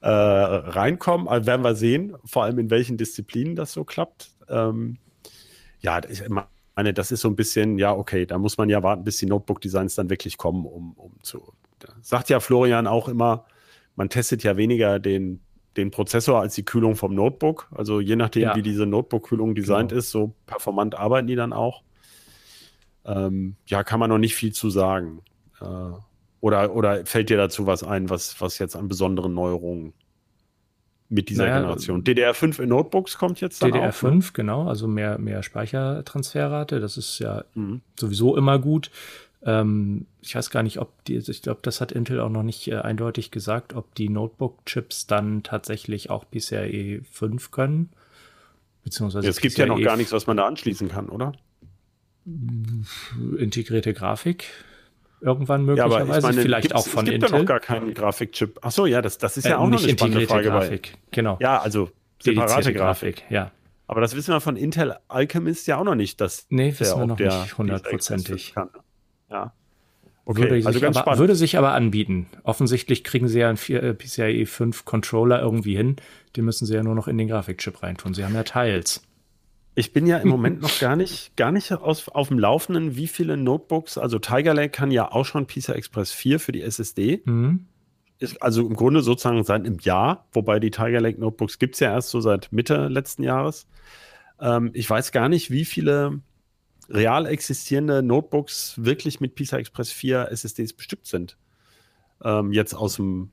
äh, reinkommen. Also werden wir sehen, vor allem in welchen Disziplinen das so klappt. Ähm, ja, ich meine, das ist so ein bisschen, ja, okay, da muss man ja warten, bis die Notebook-Designs dann wirklich kommen, um, um zu. sagt ja Florian auch immer, man testet ja weniger den, den Prozessor als die Kühlung vom Notebook. Also je nachdem, ja. wie diese Notebook-Kühlung designt genau. ist, so performant arbeiten die dann auch ähm, ja, kann man noch nicht viel zu sagen. Äh, oder, oder fällt dir dazu was ein, was, was jetzt an besonderen Neuerungen mit dieser naja, Generation? DDR5 in Notebooks kommt jetzt dann DDR5, auch, ne? genau, also mehr, mehr Speichertransferrate, das ist ja mhm. sowieso immer gut. Ähm, ich weiß gar nicht, ob die, ich glaube, das hat Intel auch noch nicht äh, eindeutig gesagt, ob die Notebook-Chips dann tatsächlich auch PCIe 5 können. Beziehungsweise es gibt ja noch gar nichts, was man da anschließen kann, oder? integrierte Grafik irgendwann möglicherweise, ja, meine, vielleicht auch von Intel. Es gibt ja noch gar keinen Grafikchip. Ach so, ja, das, das ist ja äh, auch noch eine spannende Frage. Grafik, bei. genau. Ja, also separate Grafik. Grafik. ja. Aber das wissen wir von Intel Alchemist ja auch noch nicht, dass Nee, wissen wir noch nicht hundertprozentig. Ja. Okay, würde, also sich aber, würde sich aber anbieten. Offensichtlich kriegen sie ja einen PCIe 5 Controller irgendwie hin. Den müssen sie ja nur noch in den Grafikchip reintun. Sie haben ja Teils. Ich bin ja im Moment noch gar nicht, gar nicht aus, auf dem Laufenden, wie viele Notebooks, also Tiger Lake kann ja auch schon PISA Express 4 für die SSD. Mhm. Ist also im Grunde sozusagen seit einem Jahr, wobei die Tiger Lake Notebooks gibt es ja erst so seit Mitte letzten Jahres. Ähm, ich weiß gar nicht, wie viele real existierende Notebooks wirklich mit PISA Express 4 SSDs bestückt sind. Ähm, jetzt aus dem,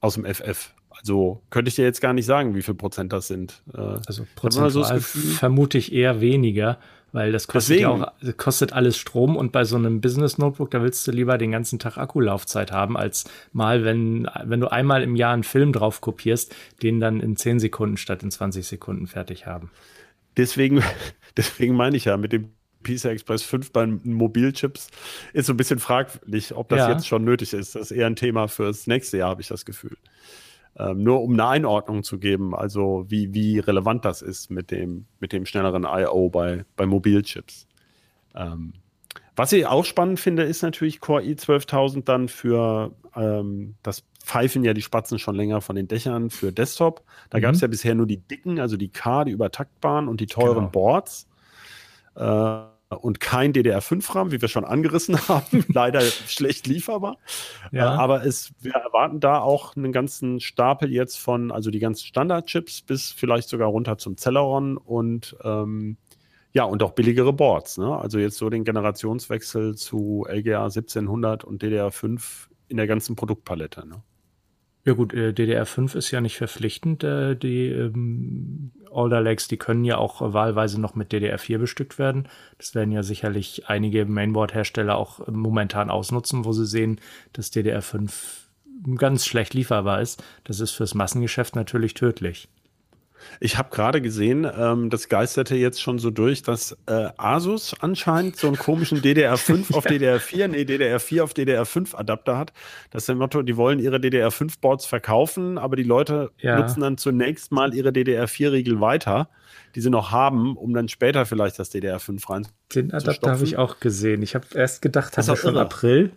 aus dem FF. Also könnte ich dir jetzt gar nicht sagen, wie viel Prozent das sind. Äh, also prozentual so vermute ich eher weniger, Weil das kostet Deswegen. ja auch, kostet alles Strom und bei so einem Business Notebook, da willst du lieber den ganzen Tag Akkulaufzeit haben, als mal, wenn, wenn du einmal im Jahr einen Film drauf kopierst, den dann in 10 Sekunden statt in 20 Sekunden fertig haben. Deswegen, deswegen meine ich ja, mit dem PCI Express 5 bei Mobilchips ist so ein bisschen fraglich, ob das ja. jetzt schon nötig ist. Das ist eher ein Thema fürs nächste Jahr, habe ich das Gefühl. Ähm, nur um eine Einordnung zu geben, also wie, wie relevant das ist mit dem, mit dem schnelleren I.O. bei, bei Mobilchips. Ähm, was ich auch spannend finde, ist natürlich Core i12000 dann für, ähm, das pfeifen ja die Spatzen schon länger von den Dächern für Desktop. Da mhm. gab es ja bisher nur die dicken, also die K, die übertaktbaren und die teuren genau. Boards. Äh, und kein DDR5-RAM, wie wir schon angerissen haben. Leider schlecht lieferbar. Ja. Äh, aber es, wir erwarten da auch einen ganzen Stapel jetzt von, also die ganzen Standardchips bis vielleicht sogar runter zum Celeron und ähm, ja, und auch billigere Boards. Ne? Also jetzt so den Generationswechsel zu LGA 1700 und DDR5 in der ganzen Produktpalette. Ne? Ja gut, äh, DDR5 ist ja nicht verpflichtend. Äh, die ähm, Alder Lakes, die können ja auch äh, wahlweise noch mit DDR4 bestückt werden. Das werden ja sicherlich einige Mainboard-Hersteller auch momentan ausnutzen, wo sie sehen, dass DDR5 ganz schlecht lieferbar ist. Das ist fürs Massengeschäft natürlich tödlich. Ich habe gerade gesehen, ähm, das geisterte jetzt schon so durch, dass äh, Asus anscheinend so einen komischen DDR5 auf DDR4, nee, DDR4 auf DDR5 Adapter hat. Das ist der Motto, die wollen ihre DDR5-Boards verkaufen, aber die Leute ja. nutzen dann zunächst mal ihre DDR4-Riegel weiter die sie noch haben, um dann später vielleicht das DDR5 rein Den Adapter habe ich auch gesehen. Ich habe erst gedacht, das ist schon irre. April.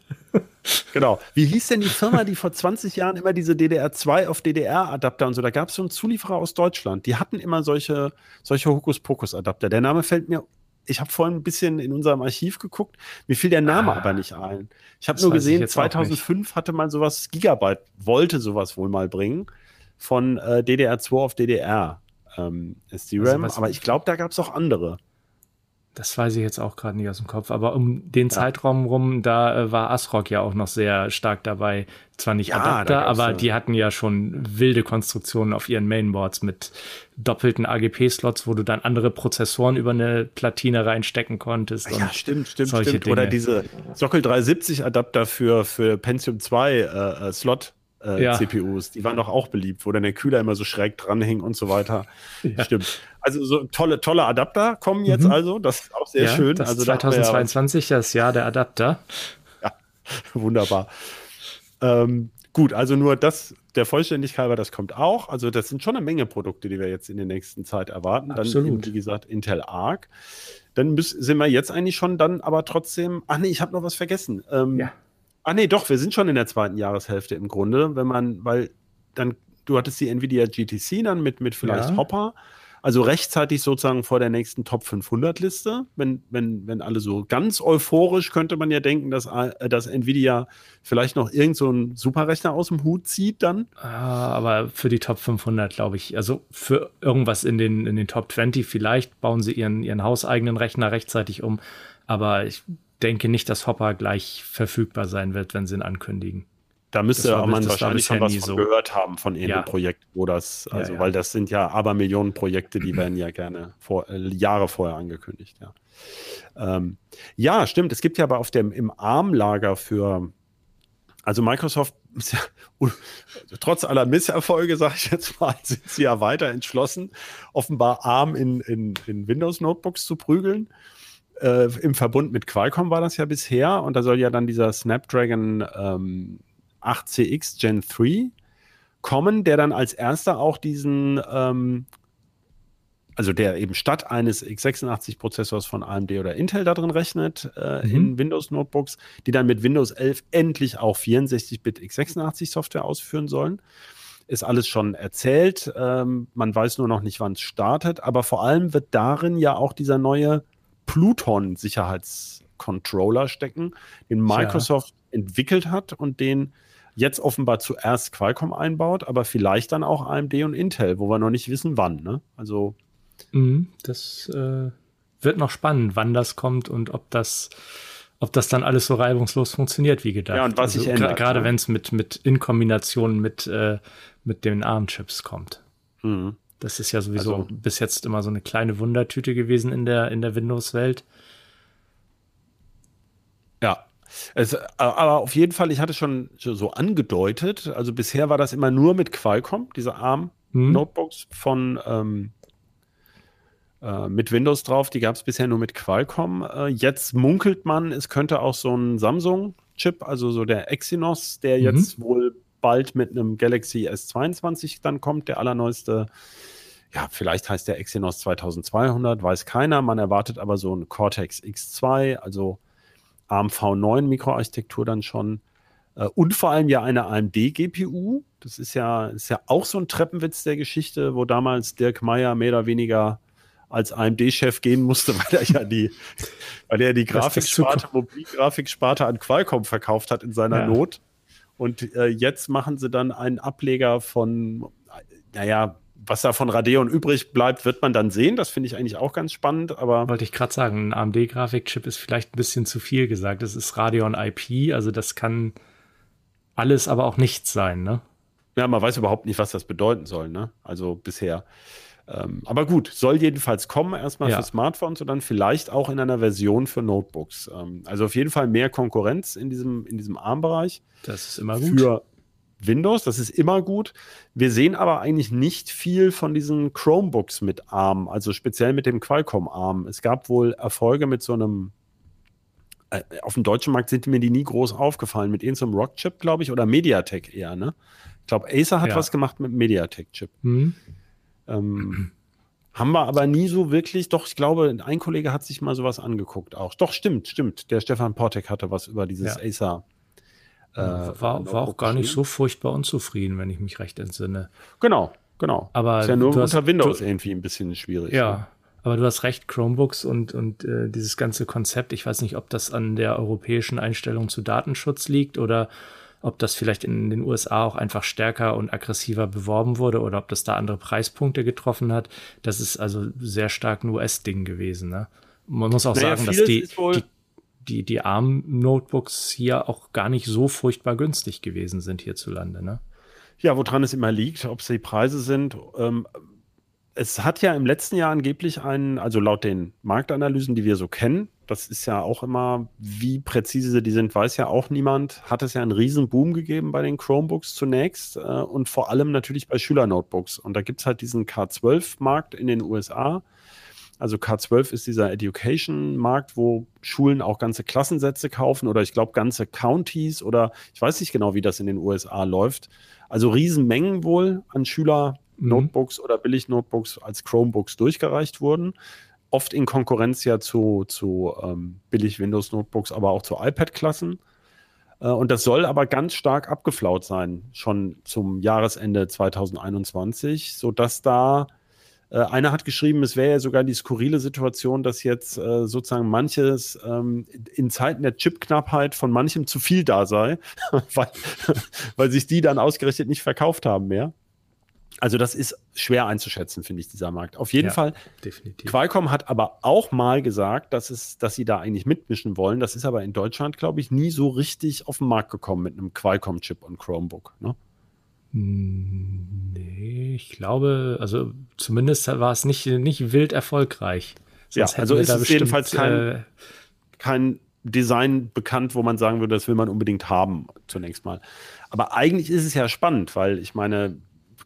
Genau. Wie hieß denn die Firma, die vor 20 Jahren immer diese DDR2 auf DDR-Adapter und so, da gab es so einen Zulieferer aus Deutschland, die hatten immer solche, solche Hokuspokus-Adapter. Der Name fällt mir ich habe vorhin ein bisschen in unserem Archiv geguckt, mir fiel der Name ah, aber nicht ein. Ich habe nur gesehen, 2005 hatte man sowas, Gigabyte wollte sowas wohl mal bringen, von äh, DDR2 auf DDR ähm, ist die RAM. Also aber ich glaube, da gab es auch andere. Das weiß ich jetzt auch gerade nicht aus dem Kopf, aber um den ja. Zeitraum rum, da äh, war ASRock ja auch noch sehr stark dabei. Zwar nicht ja, Adapter, aber ja. die hatten ja schon wilde Konstruktionen auf ihren Mainboards mit doppelten AGP-Slots, wo du dann andere Prozessoren über eine Platine reinstecken konntest. Ja, stimmt, stimmt, stimmt. Dinge. Oder diese Sockel 370 Adapter für, für Pentium 2 äh, äh, Slot äh, ja. CPUs. Die waren doch auch beliebt, wo dann der Kühler immer so schräg dranhing und so weiter. Ja. Stimmt. Also so tolle, tolle Adapter kommen jetzt mhm. also. Das ist auch sehr ja, schön. Das also 2022 ja, das Jahr der Adapter. Ja, wunderbar. Ähm, gut, also nur das, der Vollständigkeit halber, das kommt auch. Also das sind schon eine Menge Produkte, die wir jetzt in der nächsten Zeit erwarten. Absolut. Dann, eben, wie gesagt, Intel Arc. Dann müssen, sind wir jetzt eigentlich schon dann aber trotzdem, ach nee, ich habe noch was vergessen. Ähm, ja. Ah, nee, doch, wir sind schon in der zweiten Jahreshälfte im Grunde, wenn man, weil dann, du hattest die Nvidia GTC dann mit, mit vielleicht ja. Hopper, also rechtzeitig sozusagen vor der nächsten Top 500 Liste. Wenn, wenn, wenn alle so ganz euphorisch könnte man ja denken, dass, äh, dass Nvidia vielleicht noch irgend so einen Superrechner aus dem Hut zieht dann. Ah, aber für die Top 500 glaube ich, also für irgendwas in den, in den Top 20 vielleicht bauen sie ihren, ihren hauseigenen Rechner rechtzeitig um. Aber ich denke nicht, dass Hopper gleich verfügbar sein wird, wenn sie ihn ankündigen. Da müsste war, man wahrscheinlich schon was so. gehört haben von irgendeinem ja. Projekt, wo das, also ja, ja. weil das sind ja Abermillionen Projekte, die werden ja gerne vor, äh, Jahre vorher angekündigt, ja. Ähm, ja, stimmt. Es gibt ja aber auf dem im ARM-Lager für, also Microsoft ja, trotz aller Misserfolge, sage ich jetzt mal, sind sie ja weiter entschlossen, offenbar ARM in, in, in Windows-Notebooks zu prügeln äh, im Verbund mit Qualcomm war das ja bisher und da soll ja dann dieser Snapdragon ähm, 8CX Gen 3 kommen, der dann als erster auch diesen, ähm, also der eben statt eines x86-Prozessors von AMD oder Intel da drin rechnet äh, mhm. in Windows-Notebooks, die dann mit Windows 11 endlich auch 64-Bit x86-Software ausführen sollen ist alles schon erzählt. Ähm, man weiß nur noch nicht, wann es startet. Aber vor allem wird darin ja auch dieser neue Pluton-Sicherheitscontroller stecken, den Microsoft ja. entwickelt hat und den jetzt offenbar zuerst Qualcomm einbaut, aber vielleicht dann auch AMD und Intel, wo wir noch nicht wissen, wann. Ne? Also mhm, das äh, wird noch spannend, wann das kommt und ob das ob das dann alles so reibungslos funktioniert wie gedacht. Ja, und was also, sich ändert. Gerade ja. wenn es mit, mit in Kombination mit, äh, mit den ARM-Chips kommt. Mhm. Das ist ja sowieso also, bis jetzt immer so eine kleine Wundertüte gewesen in der, in der Windows-Welt. Ja, es, aber auf jeden Fall, ich hatte schon so angedeutet, also bisher war das immer nur mit Qualcomm, diese ARM-Notebooks hm. von ähm, äh, mit Windows drauf, die gab es bisher nur mit Qualcomm. Äh, jetzt munkelt man, es könnte auch so ein Samsung-Chip, also so der Exynos, der mhm. jetzt wohl bald mit einem Galaxy S22 dann kommt, der allerneueste. Ja, vielleicht heißt der Exynos 2200, weiß keiner. Man erwartet aber so ein Cortex X2, also ARM V9 Mikroarchitektur dann schon. Äh, und vor allem ja eine AMD GPU. Das ist ja, ist ja auch so ein Treppenwitz der Geschichte, wo damals Dirk Meyer mehr oder weniger als AMD-Chef gehen musste, weil er ja die, weil er die Grafiksparte, Mobilgrafiksparte an Qualcomm verkauft hat in seiner ja. Not. Und äh, jetzt machen sie dann einen Ableger von, naja, was da von Radeon übrig bleibt, wird man dann sehen. Das finde ich eigentlich auch ganz spannend. Aber wollte ich gerade sagen, ein AMD-Grafikchip ist vielleicht ein bisschen zu viel gesagt. Das ist Radeon IP, also das kann alles, aber auch nichts sein, ne? Ja, man weiß überhaupt nicht, was das bedeuten soll, ne? Also bisher. Ähm, aber gut, soll jedenfalls kommen, erstmal ja. für Smartphones und dann vielleicht auch in einer Version für Notebooks. Ähm, also auf jeden Fall mehr Konkurrenz in diesem, in diesem ARM-Bereich. Das ist immer gut. Für Windows, das ist immer gut. Wir sehen aber eigentlich nicht viel von diesen Chromebooks mit ARM, also speziell mit dem Qualcomm ARM. Es gab wohl Erfolge mit so einem äh, auf dem deutschen Markt sind mir die nie groß aufgefallen. Mit irgendeinem Rockchip, glaube ich, oder Mediatek eher, ne? Ich glaube, Acer hat ja. was gemacht mit Mediatek-Chip. Mhm. Ähm, haben wir aber nie so wirklich, doch, ich glaube, ein Kollege hat sich mal sowas angeguckt auch. Doch, stimmt, stimmt. Der Stefan Portek hatte was über dieses ja. Acer. Äh, war, war auch gar nicht so furchtbar unzufrieden, wenn ich mich recht entsinne. Genau, genau. Aber ist ja nur unter hast, Windows du, irgendwie ein bisschen schwierig. Ja, ne? aber du hast recht, Chromebooks und, und äh, dieses ganze Konzept, ich weiß nicht, ob das an der europäischen Einstellung zu Datenschutz liegt oder ob das vielleicht in den USA auch einfach stärker und aggressiver beworben wurde oder ob das da andere Preispunkte getroffen hat. Das ist also sehr stark ein US-Ding gewesen. Ne? Man muss auch naja, sagen, dass die, die, die, die ARM-Notebooks hier auch gar nicht so furchtbar günstig gewesen sind hierzulande. Ne? Ja, woran es immer liegt, ob es die Preise sind. Ähm, es hat ja im letzten Jahr angeblich einen, also laut den Marktanalysen, die wir so kennen, das ist ja auch immer, wie präzise die sind, weiß ja auch niemand, hat es ja einen riesen Boom gegeben bei den Chromebooks zunächst äh, und vor allem natürlich bei Schülernotebooks. Und da gibt es halt diesen K12-Markt in den USA. Also K12 ist dieser Education-Markt, wo Schulen auch ganze Klassensätze kaufen oder ich glaube ganze Counties oder ich weiß nicht genau, wie das in den USA läuft. Also Riesenmengen wohl an Schüler Mhm. Oder Billig-Notebooks als Chromebooks durchgereicht wurden. Oft in Konkurrenz ja zu, zu ähm, Billig-Windows-Notebooks, aber auch zu iPad-Klassen. Äh, und das soll aber ganz stark abgeflaut sein, schon zum Jahresende 2021, sodass da äh, einer hat geschrieben, es wäre ja sogar die skurrile Situation, dass jetzt äh, sozusagen manches ähm, in Zeiten der Chipknappheit von manchem zu viel da sei, weil, weil sich die dann ausgerechnet nicht verkauft haben mehr. Also das ist schwer einzuschätzen, finde ich, dieser Markt. Auf jeden ja, Fall. Definitiv. Qualcomm hat aber auch mal gesagt, dass, es, dass sie da eigentlich mitmischen wollen. Das ist aber in Deutschland, glaube ich, nie so richtig auf den Markt gekommen mit einem Qualcomm-Chip und Chromebook. Ne? Hm, nee, ich glaube, also zumindest war es nicht, nicht wild erfolgreich. Sonst ja, also ist es bestimmt, jedenfalls kein, äh, kein Design bekannt, wo man sagen würde, das will man unbedingt haben, zunächst mal. Aber eigentlich ist es ja spannend, weil ich meine,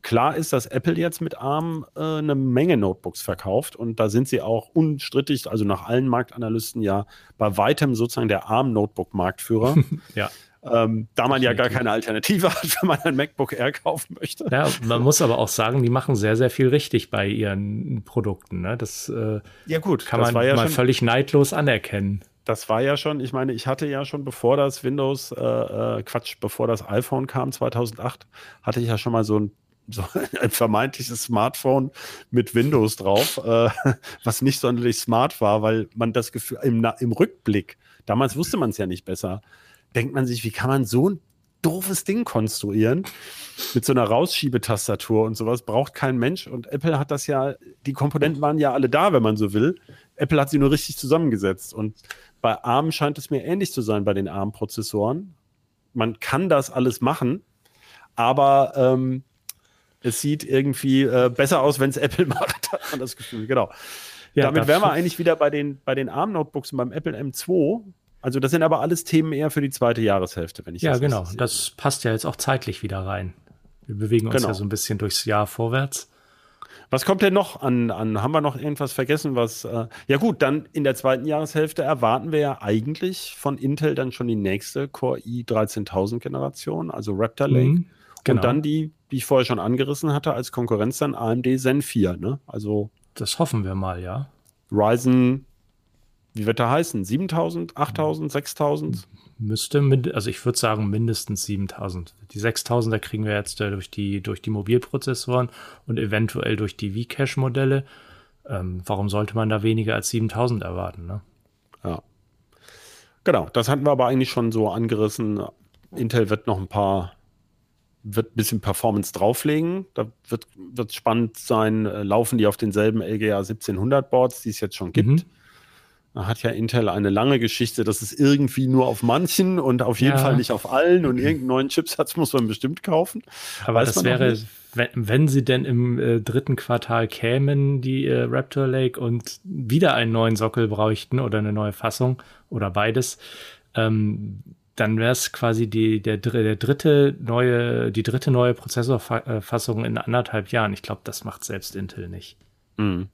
Klar ist, dass Apple jetzt mit ARM äh, eine Menge Notebooks verkauft und da sind sie auch unstrittig, also nach allen Marktanalysten ja bei weitem sozusagen der ARM-Notebook-Marktführer. ja. Ähm, da man ja gar keine Alternative hat, wenn man ein MacBook Air kaufen möchte. Ja, man muss aber auch sagen, die machen sehr, sehr viel richtig bei ihren Produkten. Ne? Das äh, ja, gut, kann man ja mal völlig neidlos anerkennen. Das war ja schon, ich meine, ich hatte ja schon, bevor das Windows, äh, äh Quatsch, bevor das iPhone kam, 2008, hatte ich ja schon mal so ein so ein vermeintliches Smartphone mit Windows drauf, äh, was nicht sonderlich smart war, weil man das Gefühl im, im Rückblick, damals wusste man es ja nicht besser, denkt man sich, wie kann man so ein doofes Ding konstruieren mit so einer Rausschiebetastatur und sowas braucht kein Mensch und Apple hat das ja, die Komponenten waren ja alle da, wenn man so will. Apple hat sie nur richtig zusammengesetzt und bei ARM scheint es mir ähnlich zu sein bei den ARM-Prozessoren. Man kann das alles machen, aber ähm, es sieht irgendwie äh, besser aus, wenn es Apple macht, hat man das Gefühl, genau. Ja, Damit wären wir eigentlich wieder bei den, bei den ARM-Notebooks und beim Apple M2. Also das sind aber alles Themen eher für die zweite Jahreshälfte, wenn ich ja, das Ja, genau. Das passt ja jetzt auch zeitlich wieder rein. Wir bewegen uns genau. ja so ein bisschen durchs Jahr vorwärts. Was kommt denn noch an, an? Haben wir noch irgendwas vergessen? Was? Äh, ja gut, dann in der zweiten Jahreshälfte erwarten wir ja eigentlich von Intel dann schon die nächste Core i13000 Generation, also Raptor Lake. Mhm, genau. Und dann die, die ich vorher schon angerissen hatte, als Konkurrenz dann AMD Zen 4. Ne? Also das hoffen wir mal, ja. Ryzen, wie wird der heißen? 7000, 8000, 6000? Müsste, also ich würde sagen mindestens 7000. Die 6000er kriegen wir jetzt äh, durch, die, durch die Mobilprozessoren und eventuell durch die V-Cache-Modelle. Ähm, warum sollte man da weniger als 7000 erwarten? Ne? Ja. Genau, das hatten wir aber eigentlich schon so angerissen. Intel wird noch ein paar, wird ein bisschen Performance drauflegen. Da wird es spannend sein, äh, laufen die auf denselben LGA 1700 Boards, die es jetzt schon gibt. Mhm. Da hat ja Intel eine lange Geschichte, dass es irgendwie nur auf manchen und auf jeden ja. Fall nicht auf allen und irgendeinen neuen Chipsatz muss man bestimmt kaufen. Aber Weiß das wäre, wenn, wenn, sie denn im äh, dritten Quartal kämen, die äh, Raptor Lake und wieder einen neuen Sockel bräuchten oder eine neue Fassung oder beides, ähm, dann wäre es quasi die, der, der dritte neue, die dritte neue Prozessorfassung in anderthalb Jahren. Ich glaube, das macht selbst Intel nicht. Mhm.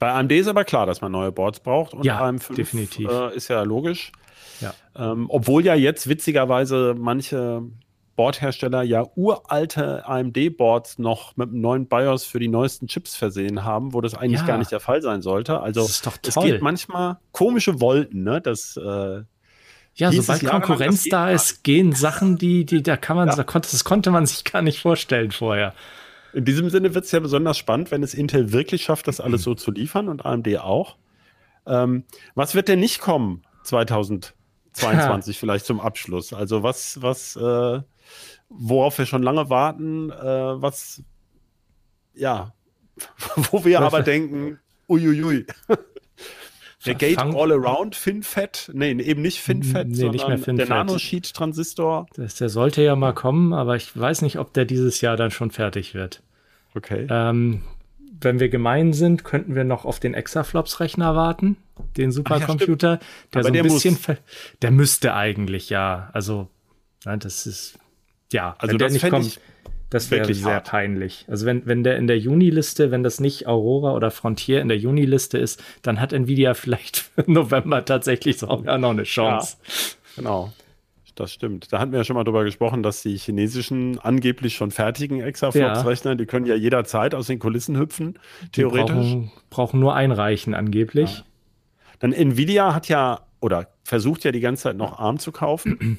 Bei AMD ist aber klar, dass man neue Boards braucht und ja, AM5 definitiv. Äh, ist ja logisch. Ja. Ähm, obwohl ja jetzt witzigerweise manche Boardhersteller ja uralte AMD-Boards noch mit einem neuen BIOS für die neuesten Chips versehen haben, wo das eigentlich ja. gar nicht der Fall sein sollte. Also es geht manchmal komische Wolken, ne? Das äh, ja, sobald Konkurrenz da ist, gehen Sachen, die, die, da kann man, ja. da konnte, das konnte man sich gar nicht vorstellen vorher. In diesem Sinne wird es ja besonders spannend, wenn es Intel wirklich schafft, das alles so zu liefern und AMD auch. Ähm, was wird denn nicht kommen 2022 ja. vielleicht zum Abschluss? Also was, was, äh, worauf wir schon lange warten, äh, was, ja, wo wir aber denken, uiuiui. Der Gate All-Around FinFET, nee, eben nicht FinFET, nee, sondern nicht mehr FinFET. der Nanosheet-Transistor. Der sollte ja mal kommen, aber ich weiß nicht, ob der dieses Jahr dann schon fertig wird. Okay. Ähm, wenn wir gemein sind, könnten wir noch auf den Exaflops-Rechner warten, den Supercomputer, ja, der aber so ein der bisschen, der müsste eigentlich ja, also, nein, das ist, ja, also wenn der nicht kommt, das wäre sehr hart. peinlich. Also wenn, wenn der in der Juni-Liste, wenn das nicht Aurora oder Frontier in der Juni-Liste ist, dann hat Nvidia vielleicht November tatsächlich sogar noch eine Chance. Ja, genau. Das stimmt. Da hatten wir ja schon mal drüber gesprochen, dass die chinesischen angeblich schon fertigen Exaflops-Rechner, ja. die können ja jederzeit aus den Kulissen hüpfen, theoretisch. Die brauchen, brauchen nur einreichen angeblich. Ja. Dann Nvidia hat ja oder versucht ja die ganze Zeit noch ARM zu kaufen.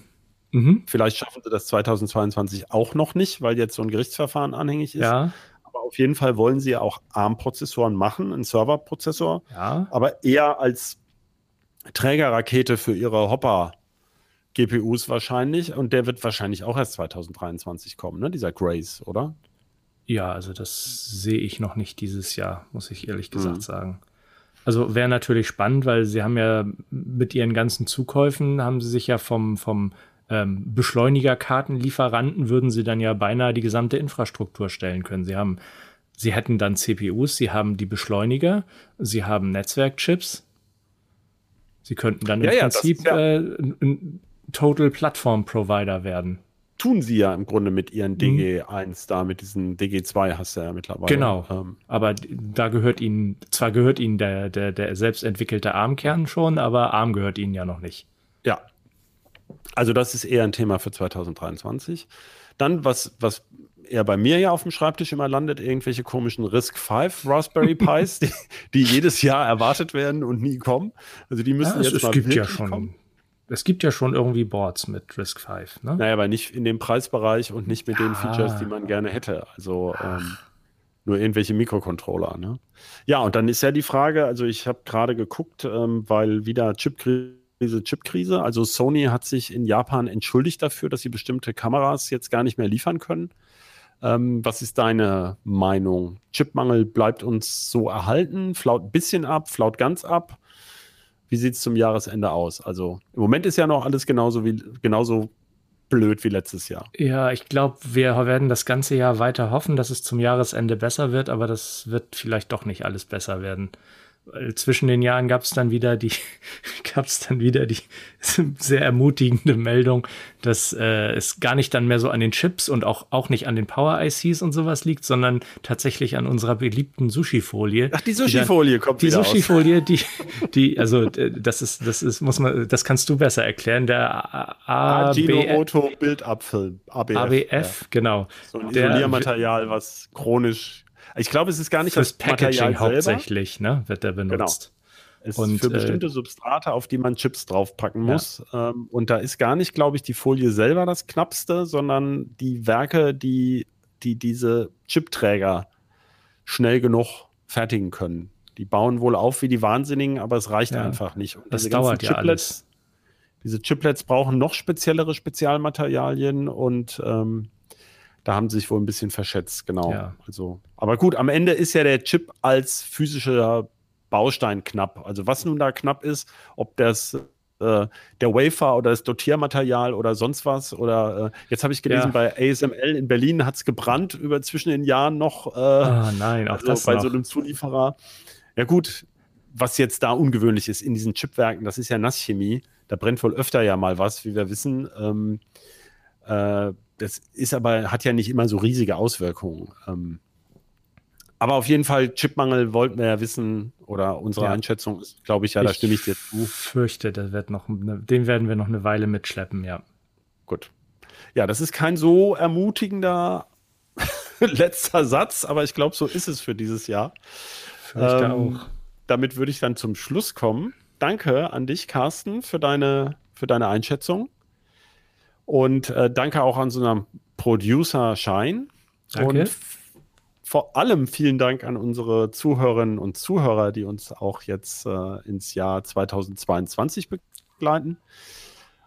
Mhm. Vielleicht schaffen sie das 2022 auch noch nicht, weil jetzt so ein Gerichtsverfahren anhängig ist. Ja. Aber auf jeden Fall wollen sie ja auch ARM-Prozessoren machen, einen Serverprozessor. Ja. Aber eher als Trägerrakete für ihre Hopper GPUs wahrscheinlich. Und der wird wahrscheinlich auch erst 2023 kommen, ne? Dieser Grace, oder? Ja, also das sehe ich noch nicht dieses Jahr, muss ich ehrlich gesagt mhm. sagen. Also wäre natürlich spannend, weil sie haben ja mit ihren ganzen Zukäufen, haben sie sich ja vom, vom ähm, Beschleunigerkartenlieferanten würden sie dann ja beinahe die gesamte Infrastruktur stellen können. Sie haben, sie hätten dann CPUs, sie haben die Beschleuniger, sie haben Netzwerkchips. Sie könnten dann ja, im ja, Prinzip ja äh, ein Total Platform Provider werden. Tun sie ja im Grunde mit ihren DG1 mhm. da, mit diesen DG2 hast du ja mittlerweile. Genau. Ähm. Aber da gehört ihnen, zwar gehört ihnen der, der, der selbst entwickelte ARM-Kern schon, aber ARM gehört ihnen ja noch nicht. Ja, also das ist eher ein Thema für 2023. Dann, was, was eher bei mir ja auf dem Schreibtisch immer landet, irgendwelche komischen Risk 5 Raspberry Pis, die, die, jedes Jahr erwartet werden und nie kommen. Also die müssen ja, jetzt es, mal es gibt ja schon, kommen. Es gibt ja schon irgendwie Boards mit Risk 5, ne? Naja, aber nicht in dem Preisbereich und nicht mit ja. den Features, die man gerne hätte. Also ähm, nur irgendwelche Mikrocontroller, ne? Ja, und dann ist ja die Frage, also ich habe gerade geguckt, ähm, weil wieder Chipkrise diese Chipkrise. Also Sony hat sich in Japan entschuldigt dafür, dass sie bestimmte Kameras jetzt gar nicht mehr liefern können. Ähm, was ist deine Meinung? Chipmangel bleibt uns so erhalten, flaut ein bisschen ab, flaut ganz ab. Wie sieht es zum Jahresende aus? Also im Moment ist ja noch alles genauso wie genauso blöd wie letztes Jahr. Ja, ich glaube, wir werden das ganze Jahr weiter hoffen, dass es zum Jahresende besser wird, aber das wird vielleicht doch nicht alles besser werden zwischen den Jahren gab es dann wieder die, gab es dann wieder die sehr ermutigende Meldung, dass äh, es gar nicht dann mehr so an den Chips und auch, auch nicht an den Power ICs und sowas liegt, sondern tatsächlich an unserer beliebten Sushi-Folie. Ach, die Sushi-Folie kommt die wieder Die Sushi-Folie, die, die, also das ist, das ist, muss man, das kannst du besser erklären. Der Ajinomoto Bildabfilm, ABF. ABF, ja. genau. So ein Isoliermaterial, was chronisch ich glaube, es ist gar nicht Fürs das Packaging Material hauptsächlich, ne, wird der benutzt. Genau. Es und, ist für bestimmte äh, Substrate, auf die man Chips draufpacken muss. Ja. Ähm, und da ist gar nicht, glaube ich, die Folie selber das knappste, sondern die Werke, die, die diese Chipträger schnell genug fertigen können. Die bauen wohl auf wie die Wahnsinnigen, aber es reicht ja. einfach nicht. Und das dauert ja alles. Diese Chiplets brauchen noch speziellere Spezialmaterialien und ähm, da haben sie sich wohl ein bisschen verschätzt, genau. Ja. Also, aber gut, am Ende ist ja der Chip als physischer Baustein knapp. Also was nun da knapp ist, ob das äh, der Wafer oder das Dotiermaterial oder sonst was oder äh, jetzt habe ich gelesen ja. bei ASML in Berlin hat es gebrannt über zwischen den Jahren noch. Äh, ah, nein, auch also das bei noch. so einem Zulieferer. Ja gut, was jetzt da ungewöhnlich ist in diesen Chipwerken, das ist ja Nasschemie. Da brennt wohl öfter ja mal was, wie wir wissen. Ähm, äh, das ist aber, hat ja nicht immer so riesige Auswirkungen. Ähm, aber auf jeden Fall, Chipmangel wollten wir ja wissen, oder unsere ja. Einschätzung ist, glaube ich, ja, da stimme ich dir zu. Ich fürchte, das wird noch, ne, den werden wir noch eine Weile mitschleppen, ja. Gut. Ja, das ist kein so ermutigender letzter Satz, aber ich glaube, so ist es für dieses Jahr. Fürchte ähm, auch. Damit würde ich dann zum Schluss kommen. Danke an dich, Carsten, für deine, für deine Einschätzung. Und äh, danke auch an so einem Producer Shine. Danke. Und vor allem vielen Dank an unsere Zuhörerinnen und Zuhörer, die uns auch jetzt äh, ins Jahr 2022 begleiten.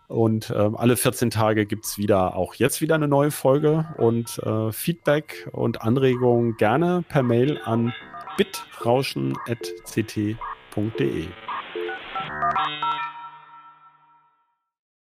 Und äh, alle 14 Tage gibt es wieder, auch jetzt wieder eine neue Folge. Und äh, Feedback und Anregungen gerne per Mail an bitrauschen.ct.de.